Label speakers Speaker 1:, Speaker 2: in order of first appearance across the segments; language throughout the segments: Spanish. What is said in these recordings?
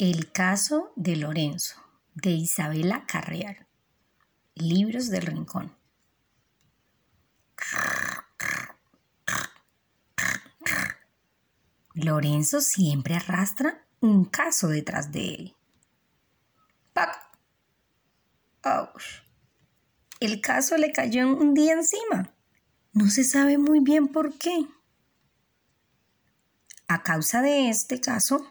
Speaker 1: El caso de Lorenzo, de Isabela Carreal. Libros del Rincón. Lorenzo siempre arrastra un caso detrás de él. ¡Pac! ¡Auch! El caso le cayó un día encima. No se sabe muy bien por qué. A causa de este caso,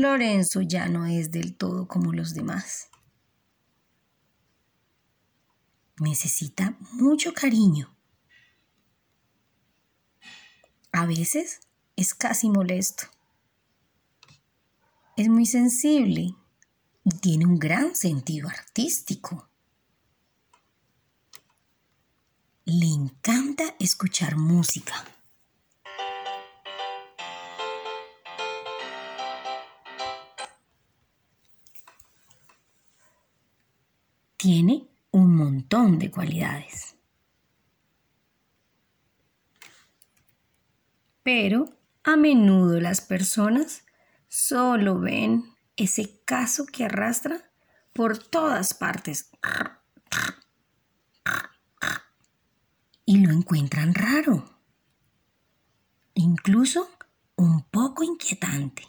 Speaker 1: Lorenzo ya no es del todo como los demás. Necesita mucho cariño. A veces es casi molesto. Es muy sensible y tiene un gran sentido artístico. Le encanta escuchar música. Tiene un montón de cualidades. Pero a menudo las personas solo ven ese caso que arrastra por todas partes y lo encuentran raro, incluso un poco inquietante.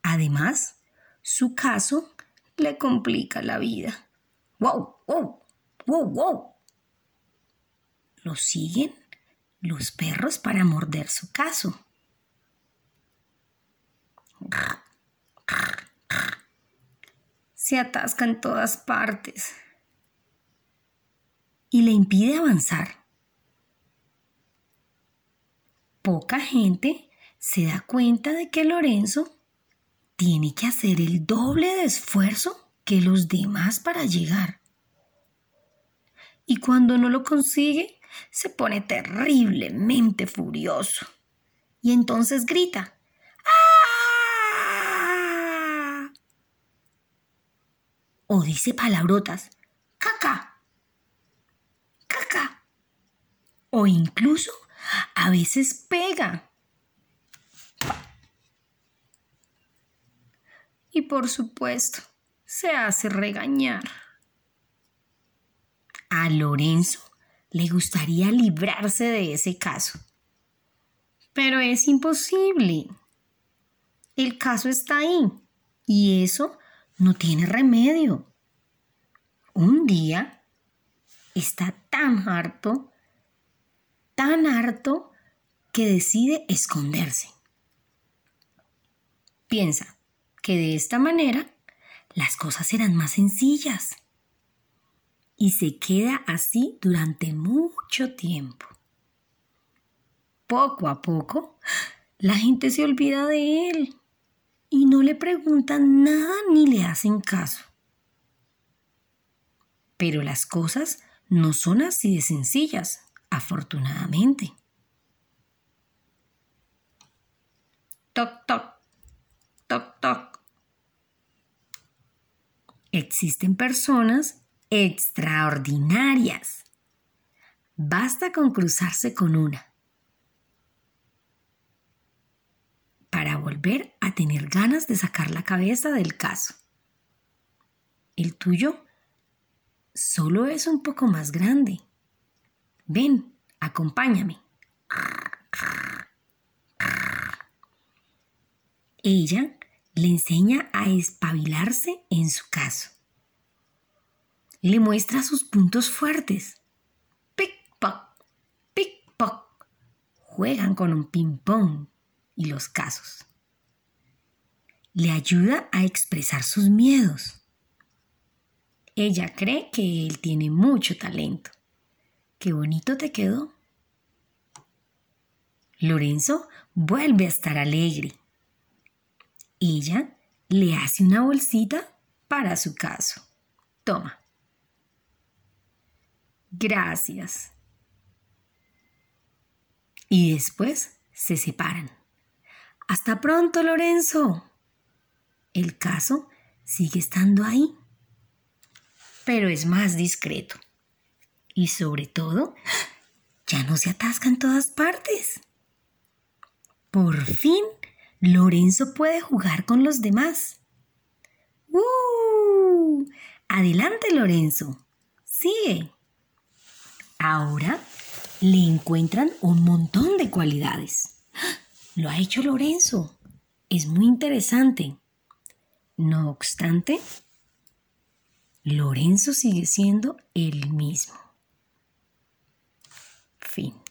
Speaker 1: Además, su caso le complica la vida. ¡Wow! ¡Wow! ¡Wow! ¡Wow! Lo siguen los perros para morder su caso. Se atasca en todas partes y le impide avanzar. Poca gente se da cuenta de que Lorenzo tiene que hacer el doble de esfuerzo que los demás para llegar. Y cuando no lo consigue, se pone terriblemente furioso. Y entonces grita. ¡Ah! O dice palabrotas. ¡Caca! ¡Caca! O incluso a veces pega. Y por supuesto se hace regañar. A Lorenzo le gustaría librarse de ese caso, pero es imposible. El caso está ahí y eso no tiene remedio. Un día está tan harto, tan harto, que decide esconderse. Piensa, que de esta manera las cosas serán más sencillas. Y se queda así durante mucho tiempo. Poco a poco, la gente se olvida de él y no le preguntan nada ni le hacen caso. Pero las cosas no son así de sencillas, afortunadamente. Toc, toc, toc, toc. Existen personas extraordinarias. Basta con cruzarse con una para volver a tener ganas de sacar la cabeza del caso. El tuyo solo es un poco más grande. Ven, acompáñame. Ella le enseña a espabilarse en su caso. Le muestra sus puntos fuertes. Pick-pock, pick-pock. Juegan con un ping-pong y los casos. Le ayuda a expresar sus miedos. Ella cree que él tiene mucho talento. Qué bonito te quedó. Lorenzo vuelve a estar alegre ella le hace una bolsita para su caso. Toma. Gracias. Y después se separan. Hasta pronto, Lorenzo. El caso sigue estando ahí, pero es más discreto. Y sobre todo, ya no se atasca en todas partes. Por fin Lorenzo puede jugar con los demás. ¡Uh! Adelante, Lorenzo. Sigue. Ahora le encuentran un montón de cualidades. Lo ha hecho Lorenzo. Es muy interesante. No obstante, Lorenzo sigue siendo el mismo. Fin.